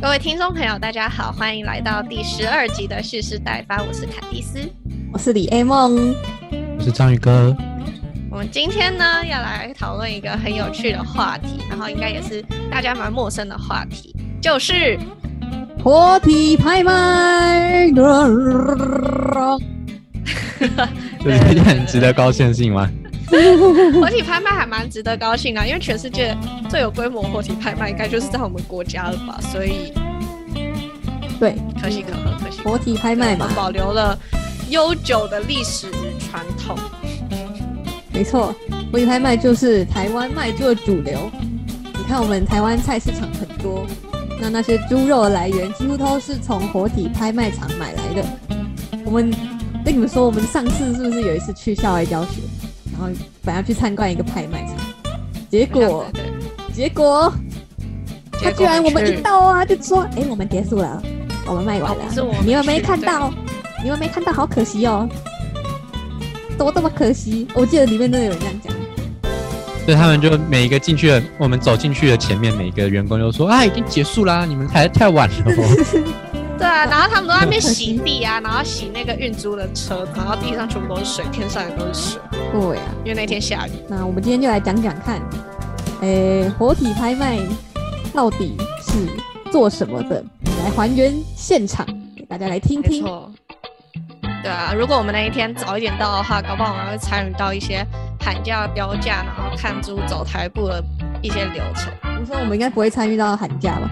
各位听众朋友，大家好，欢迎来到第十二集的蓄势待发，我是凯蒂斯，我是李 A 梦，我是章鱼哥。我们今天呢要来讨论一个很有趣的话题，然后应该也是大家蛮陌生的话题，就是活体拍卖。就是一件很值得高兴的事情吗？活体拍卖还蛮值得高兴啊，因为全世界最有规模活体拍卖应该就是在我们国家了吧？所以，对，可喜可贺，可喜。活体拍卖嘛，保留了悠久的历史与传统。没错，活体拍卖就是台湾卖猪的主流。你看，我们台湾菜市场很多，那那些猪肉的来源几乎都是从活体拍卖场买来的。我们跟你们说，我们上次是不是有一次去校外教学？然后本来去参观一个拍卖场，结果结果他居然我们一到啊，就说：“哎，我们结束了，我们卖完了。”你们没看到？你们没看到？好可惜哦，怎么这么可惜？我记得里面真的有人这样讲。所以他们就每一个进去的，我们走进去的前面，每一个员工就说：“啊，已经结束啦，你们来太晚了。”对啊，然后他们都在那边洗地啊，然后洗那个运猪的车，然后地上全部都是水，天上也都是水。对啊，因为那天下雨。那我们今天就来讲讲看，诶，活体拍卖到底是做什么的？来还原现场给大家来听听。对啊，如果我们那一天早一点到的话，搞不好我们会参与到一些喊价、标价，然后看猪走台步的一些流程。我说我们应该不会参与到喊价吧？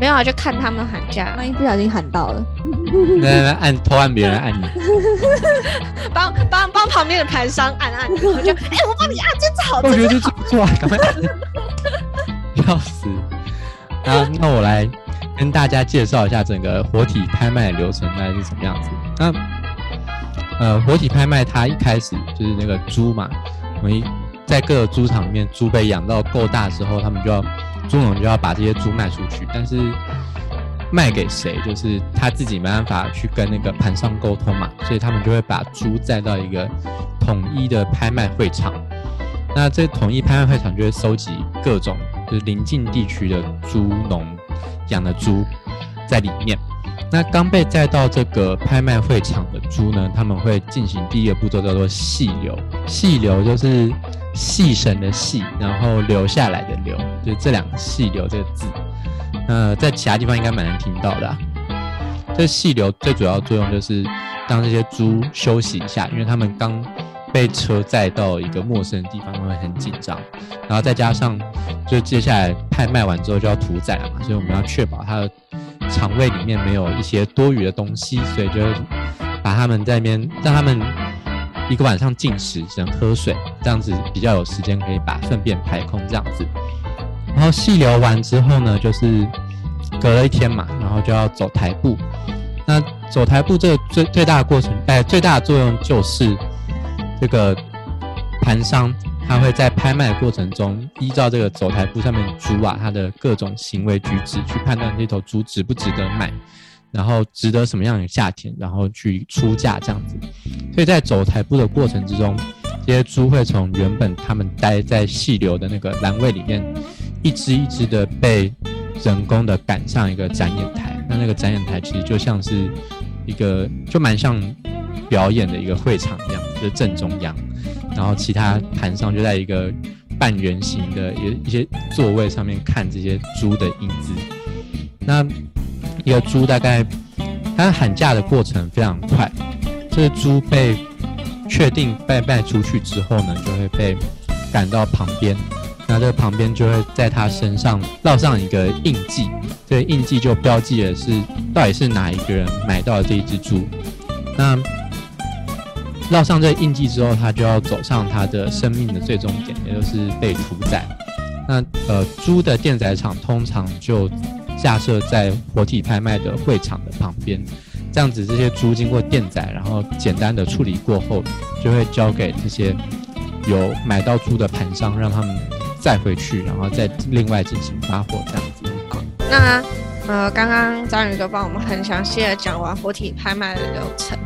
没有啊，就看他们喊价，万一不小心喊到了，来来按偷按别人按你，帮帮帮旁边的盘商按按，我就 哎，我帮你按，真好，我觉得这不错啊，赶快按，要死！啊，那我来跟大家介绍一下整个活体拍卖的流程大概是什么样子。那呃，活体拍卖它一开始就是那个猪嘛，我们在各个猪场里面，猪被养到够大之后，他们就要。猪农就要把这些猪卖出去，但是卖给谁，就是他自己没办法去跟那个盘商沟通嘛，所以他们就会把猪载到一个统一的拍卖会场。那这统一拍卖会场就会收集各种就是邻近地区的猪农养的猪在里面。那刚被载到这个拍卖会场的猪呢，他们会进行第一个步骤叫做细流，细流就是。细绳的细，然后留下来的留，就这两个细流这个字，呃，在其他地方应该蛮难听到的。这细流最主要作用就是让这些猪休息一下，因为他们刚被车载到一个陌生的地方，会很紧张。然后再加上，就接下来拍卖完之后就要屠宰了嘛，所以我们要确保它的肠胃里面没有一些多余的东西，所以就把他们在那边让他们。一个晚上进食，只能喝水，这样子比较有时间可以把粪便排空，这样子。然后细流完之后呢，就是隔了一天嘛，然后就要走台步。那走台步这个最最大的过程，哎，最大的作用就是这个盘商他会在拍卖的过程中，依照这个走台步上面猪啊，它的各种行为举止去判断这头猪值不值得买。然后值得什么样的价钱，然后去出价这样子。所以在走台步的过程之中，这些猪会从原本他们待在细流的那个栏位里面，一只一只的被人工的赶上一个展演台。那那个展演台其实就像是一个，就蛮像表演的一个会场一样，就正中央。然后其他盘上就在一个半圆形的一一些座位上面看这些猪的影子。那一个猪大概，它喊价的过程非常快。这个猪被确定被卖出去之后呢，就会被赶到旁边，那这个旁边就会在它身上烙上一个印记，这个印记就标记的是到底是哪一个人买到了这一只猪。那烙上这个印记之后，它就要走上它的生命的最终点，也就是被屠宰。那呃，猪的电宰场通常就。架设在活体拍卖的会场的旁边，这样子这些猪经过电宰，然后简单的处理过后，就会交给这些有买到猪的盘商，让他们再回去，然后再另外进行发货这样子。那呃，刚刚章宇哥帮我们很详细的讲完活体拍卖的流程。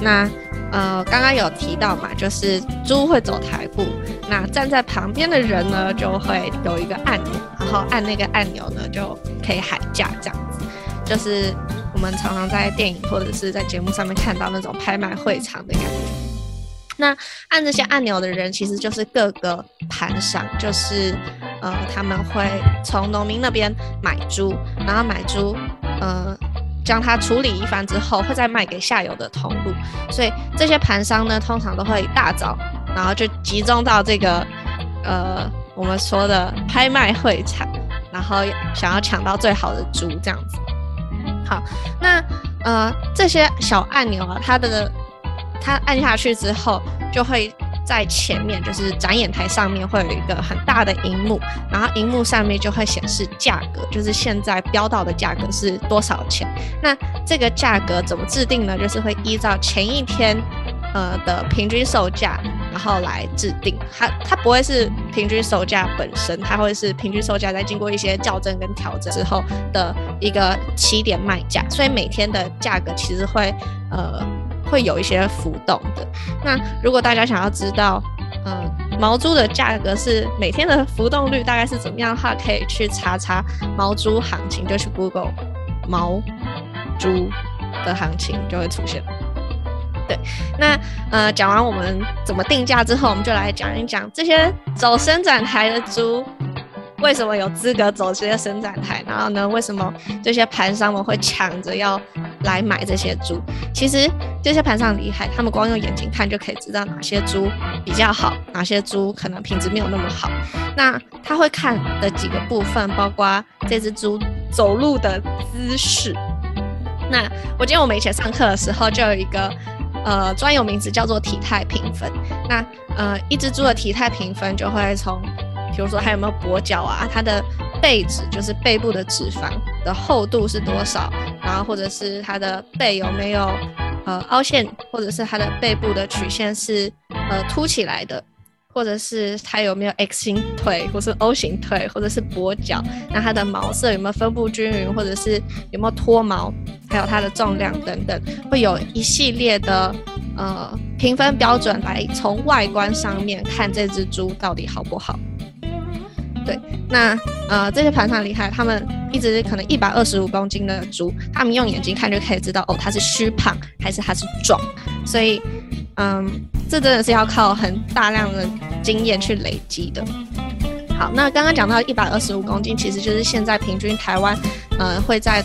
那呃，刚刚有提到嘛，就是猪会走台步。那站在旁边的人呢，就会有一个按钮，然后按那个按钮呢，就可以喊价，这样子，就是我们常常在电影或者是在节目上面看到那种拍卖会场的感觉。那按这些按钮的人，其实就是各个盘商，就是呃，他们会从农民那边买猪，然后买猪，呃，将它处理一番之后，会再卖给下游的通路。所以这些盘商呢，通常都会一大早，然后就集中到这个呃我们说的拍卖会场，然后想要抢到最好的猪这样子。好，那呃这些小按钮啊，它的。它按下去之后，就会在前面，就是展演台上面会有一个很大的荧幕，然后荧幕上面就会显示价格，就是现在标到的价格是多少钱。那这个价格怎么制定呢？就是会依照前一天呃的平均售价，然后来制定。它它不会是平均售价本身，它会是平均售价在经过一些校正跟调整之后的一个起点卖价。所以每天的价格其实会呃。会有一些浮动的。那如果大家想要知道，嗯，毛猪的价格是每天的浮动率大概是怎么样的话，可以去查查毛猪行情，就去 Google 毛猪的行情就会出现。对，那呃，讲完我们怎么定价之后，我们就来讲一讲这些走伸展台的猪。为什么有资格走这些伸展台？然后呢？为什么这些盘商们会抢着要来买这些猪？其实这些盘商厉害，他们光用眼睛看就可以知道哪些猪比较好，哪些猪可能品质没有那么好。那他会看的几个部分，包括这只猪走路的姿势。那我记得我们以前上课的时候，就有一个呃专有名词叫做体态评分。那呃一只猪的体态评分就会从比如说它有没有跛脚啊？它的背脂就是背部的脂肪的厚度是多少？然后或者是它的背有没有呃凹陷，或者是它的背部的曲线是呃凸起来的，或者是它有没有 X 型腿，或是 O 型腿，或者是跛脚？那它的毛色有没有分布均匀，或者是有没有脱毛？还有它的重量等等，会有一系列的呃评分标准来从外观上面看这只猪到底好不好。对，那呃这些盘商厉害，他们一直可能一百二十五公斤的猪，他们用眼睛看就可以知道哦，它是虚胖还是它是壮，所以嗯，这真的是要靠很大量的经验去累积的。好，那刚刚讲到一百二十五公斤，其实就是现在平均台湾呃会在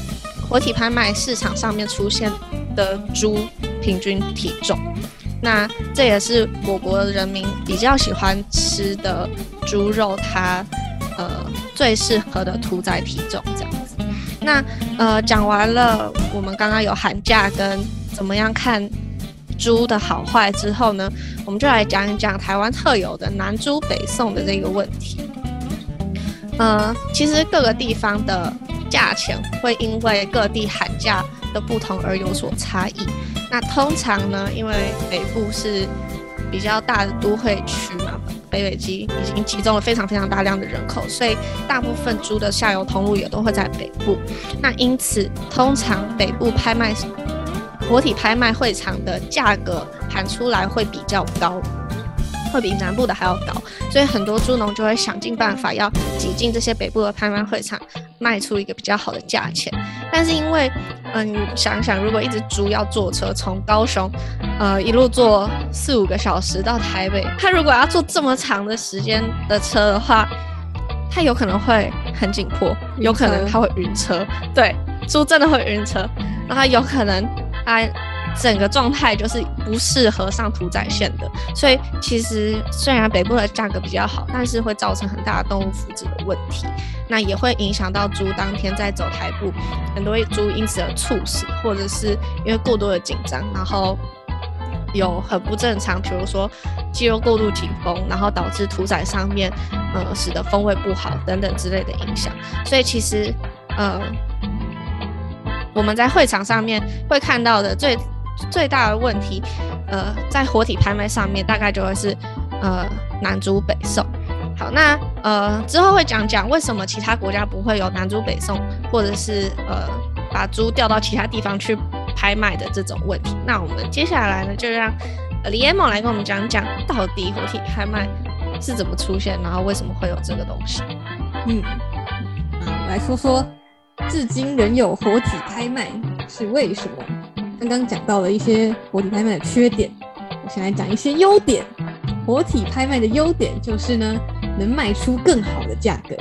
活体拍卖市场上面出现的猪平均体重。那这也是我国人民比较喜欢吃的猪肉，它。呃，最适合的屠宰体重这样子。那呃，讲完了我们刚刚有喊价跟怎么样看猪的好坏之后呢，我们就来讲一讲台湾特有的南猪北送的这个问题。呃，其实各个地方的价钱会因为各地喊价的不同而有所差异。那通常呢，因为北部是比较大的都会区。北北基已经集中了非常非常大量的人口，所以大部分猪的下游通路也都会在北部。那因此，通常北部拍卖活体拍卖会场的价格喊出来会比较高，会比南部的还要高。所以很多猪农就会想尽办法要挤进这些北部的拍卖会场，卖出一个比较好的价钱。但是因为，嗯，想想如果一只猪要坐车从高雄。呃，一路坐四五个小时到台北，他如果要坐这么长的时间的车的话，他有可能会很紧迫，有可能他会晕车。对，猪真的会晕车，然后有可能他整个状态就是不适合上屠宰线的。所以其实虽然北部的价格比较好，但是会造成很大的动物福祉的问题，那也会影响到猪当天在走台步，很多猪因此而猝死，或者是因为过多的紧张，然后。有很不正常，比如说肌肉过度紧绷，然后导致屠宰上面，呃，使得风味不好等等之类的影响。所以其实，呃，我们在会场上面会看到的最最大的问题，呃，在活体拍卖上面大概就会是，呃，南猪北送。好，那呃之后会讲讲为什么其他国家不会有南猪北送，或者是呃把猪调到其他地方去。拍卖的这种问题，那我们接下来呢，就让李彦某来跟我们讲讲，到底活体拍卖是怎么出现，然后为什么会有这个东西。嗯，啊来说说，至今仍有活体拍卖是为什么？刚刚讲到了一些活体拍卖的缺点，我先来讲一些优点。活体拍卖的优点就是呢，能卖出更好的价格。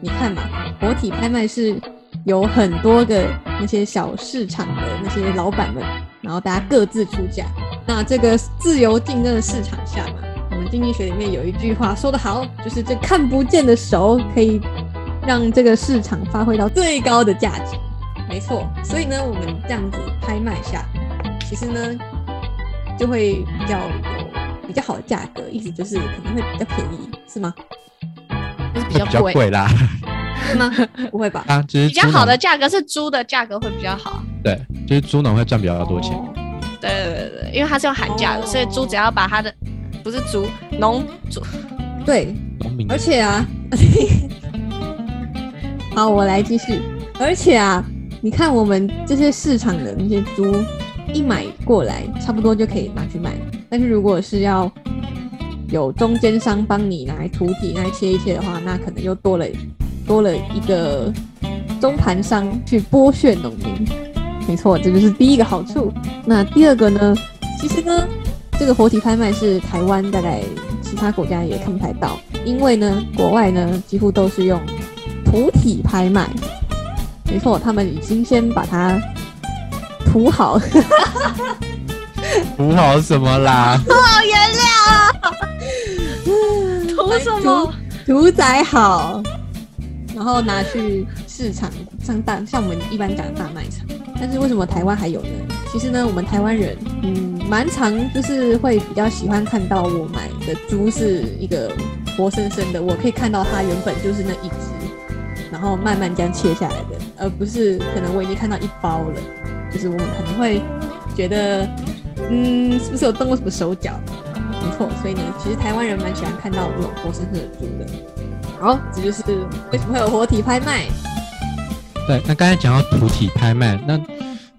你看嘛，活体拍卖是有很多个那些小市场的那些老板们，然后大家各自出价。那这个自由竞争的市场下嘛，我们经济学里面有一句话说得好，就是这看不见的手可以让这个市场发挥到最高的价值。没错，所以呢，我们这样子拍卖下，其实呢，就会比较有比较好的价格，意思就是可能会比较便宜，是吗？就是比较较贵，贵啦。是吗？不会吧？啊，就是比较好的猪价格是猪的价格会比较好。农对，就是猪农会赚比较多钱。哦对对对对，因为它是用喊价的，哦所以猪只要把它的不是猪农猪对，农民而且啊，好，我来继续。而且啊，你看我们这些市场的那些猪，一买过来差不多就可以拿去卖。但是如果是要有中间商帮你来土体来切一切的话，那可能又多了多了一个中盘商去剥削农民。没错，这就是第一个好处。那第二个呢？其实呢，这个活体拍卖是台湾大概其他国家也看不太到，因为呢，国外呢几乎都是用土体拍卖。没错，他们已经先把它涂好，涂好什么啦？涂好原料啊！涂什么？屠宰好，然后拿去市场上大，像我们一般讲的大卖场。但是为什么台湾还有呢？其实呢，我们台湾人，嗯，蛮常就是会比较喜欢看到我买的猪是一个活生生的，我可以看到它原本就是那一只，然后慢慢这样切下来的，而不是可能我已经看到一包了，就是我们可能会觉得，嗯，是不是有动过什么手脚？没错，所以呢，其实台湾人蛮喜欢看到这种活生生的猪的。好，这就是为什么会有活体拍卖。对，那刚才讲到土体拍卖，那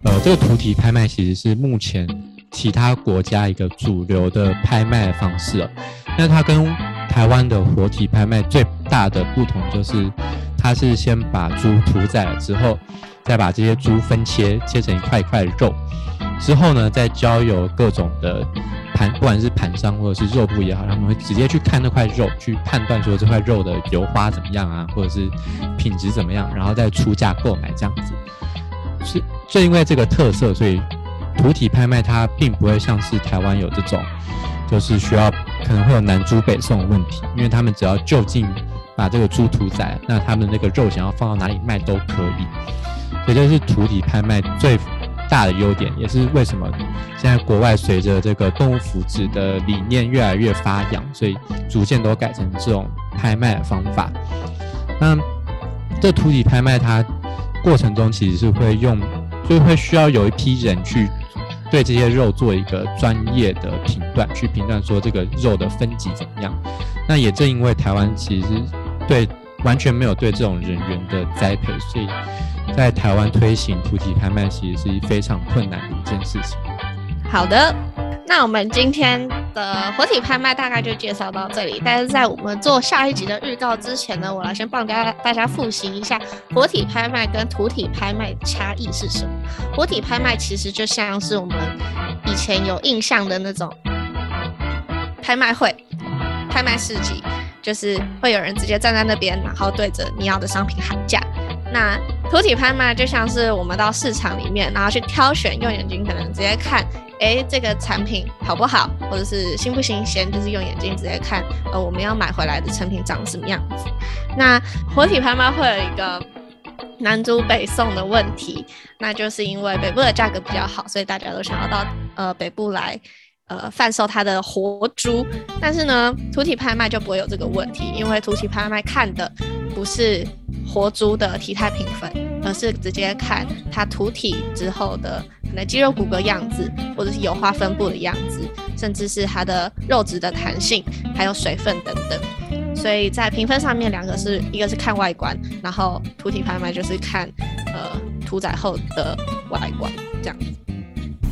呃，这个土体拍卖其实是目前其他国家一个主流的拍卖方式哦。那它跟台湾的活体拍卖最大的不同就是，它是先把猪屠宰了之后，再把这些猪分切，切成一块一块的肉，之后呢，再交由各种的盘，不管是盘商或者是肉铺也好，他们会直接去看那块肉，去判断说这块肉的油花怎么样啊，或者是品质怎么样，然后再出价购买这样子。是正因为这个特色，所以土体拍卖它并不会像是台湾有这种，就是需要可能会有南猪北送的问题，因为他们只要就近把这个猪屠宰，那他们那个肉想要放到哪里卖都可以。所以这是土体拍卖最大的优点，也是为什么现在国外随着这个动物福祉的理念越来越发扬，所以逐渐都改成这种拍卖的方法。那这土体拍卖它过程中其实是会用，就会需要有一批人去对这些肉做一个专业的评断，去评断说这个肉的分级怎么样。那也正因为台湾其实对完全没有对这种人员的栽培，所以在台湾推行土体拍卖其实是非常困难的一件事情。好的，那我们今天的活体拍卖大概就介绍到这里。但是在我们做下一集的预告之前呢，我来先帮大家大家复习一下活体拍卖跟土体拍卖的差异是什么。活体拍卖其实就像是我们以前有印象的那种拍卖会、拍卖市集，就是会有人直接站在那边，然后对着你要的商品喊价。那土体拍卖就像是我们到市场里面，然后去挑选，用眼睛可能直接看，诶，这个产品好不好，或者是新不新鲜，就是用眼睛直接看，呃，我们要买回来的成品长什么样子。那活体拍卖会有一个南租北送的问题，那就是因为北部的价格比较好，所以大家都想要到呃北部来。呃，贩售它的活猪，但是呢，土体拍卖就不会有这个问题，因为土体拍卖看的不是活猪的体态评分，而是直接看它土体之后的可能肌肉骨骼样子，或者是油花分布的样子，甚至是它的肉质的弹性，还有水分等等。所以在评分上面，两个是一个是看外观，然后土体拍卖就是看呃屠宰后的外观这样子。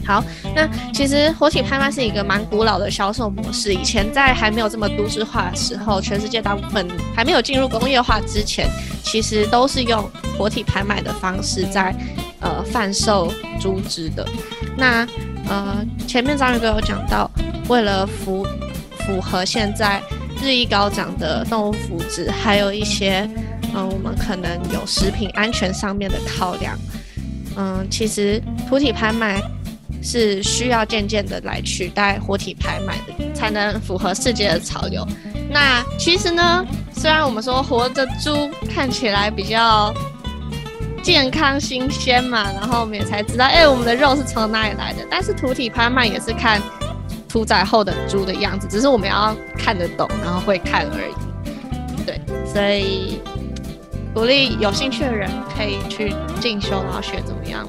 好，那其实活体拍卖是一个蛮古老的销售模式。以前在还没有这么都市化的时候，全世界大部分还没有进入工业化之前，其实都是用活体拍卖的方式在呃贩售猪只的。那呃前面张宇哥有讲到，为了符符合现在日益高涨的动物福祉，还有一些嗯我们可能有食品安全上面的考量，嗯，其实土体拍卖。是需要渐渐的来取代活体拍卖的，才能符合世界的潮流。那其实呢，虽然我们说活的猪看起来比较健康新鲜嘛，然后我们也才知道，哎，我们的肉是从哪里来的。但是土体拍卖也是看屠宰后的猪的样子，只是我们要看得懂，然后会看而已。对，所以鼓励有兴趣的人可以去进修，然后学怎么样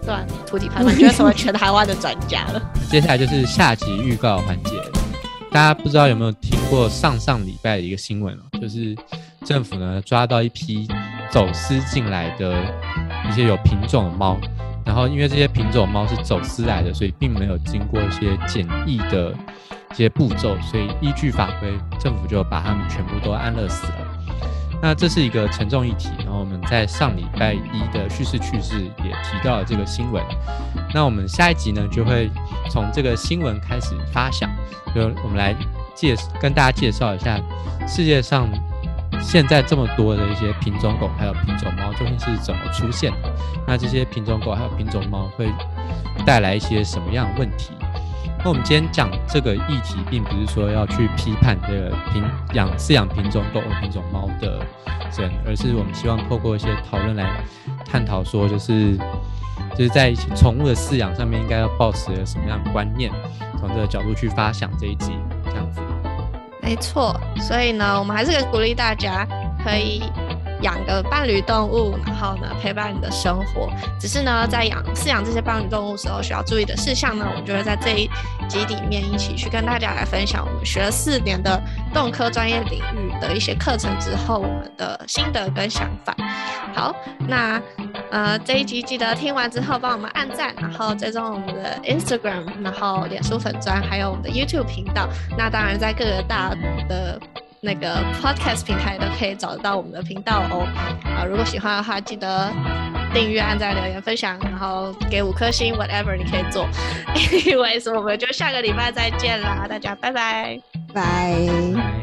评。断土地拍卖，就会成为全台湾的专家了。接下来就是下集预告环节，大家不知道有没有听过上上礼拜的一个新闻哦，就是政府呢抓到一批走私进来的一些有品种的猫，然后因为这些品种猫是走私来的，所以并没有经过一些检疫的一些步骤，所以依据法规，政府就把它们全部都安乐死了。那这是一个沉重议题，然后我们在上礼拜一的叙事趣事也提到了这个新闻。那我们下一集呢，就会从这个新闻开始发想，就我们来介跟大家介绍一下世界上现在这么多的一些品种狗还有品种猫究竟是怎么出现的。那这些品种狗还有品种猫会带来一些什么样的问题？那我们今天讲这个议题，并不是说要去批判这个品养饲养品种狗、品种猫的人，而是我们希望透过一些讨论来探讨，说就是就是在宠物的饲养上面应该要保持什么样的观念，从这个角度去发想这一集这样子。没错，所以呢，我们还是鼓励大家可以。养个伴侣动物，然后呢陪伴你的生活。只是呢，在养饲养这些伴侣动物时候需要注意的事项呢，我们就会在这一集里面一起去跟大家来分享。我们学了四年的动科专业领域的一些课程之后，我们的心得跟想法。好，那呃这一集记得听完之后帮我们按赞，然后追踪我们的 Instagram，然后脸书粉砖，还有我们的 YouTube 频道。那当然在各个大的。那个 podcast 平台都可以找得到我们的频道哦。啊，如果喜欢的话，记得订阅、按赞、留言、分享，然后给五颗星，whatever 你可以做。Anyways，我们就下个礼拜再见啦，大家拜拜，拜。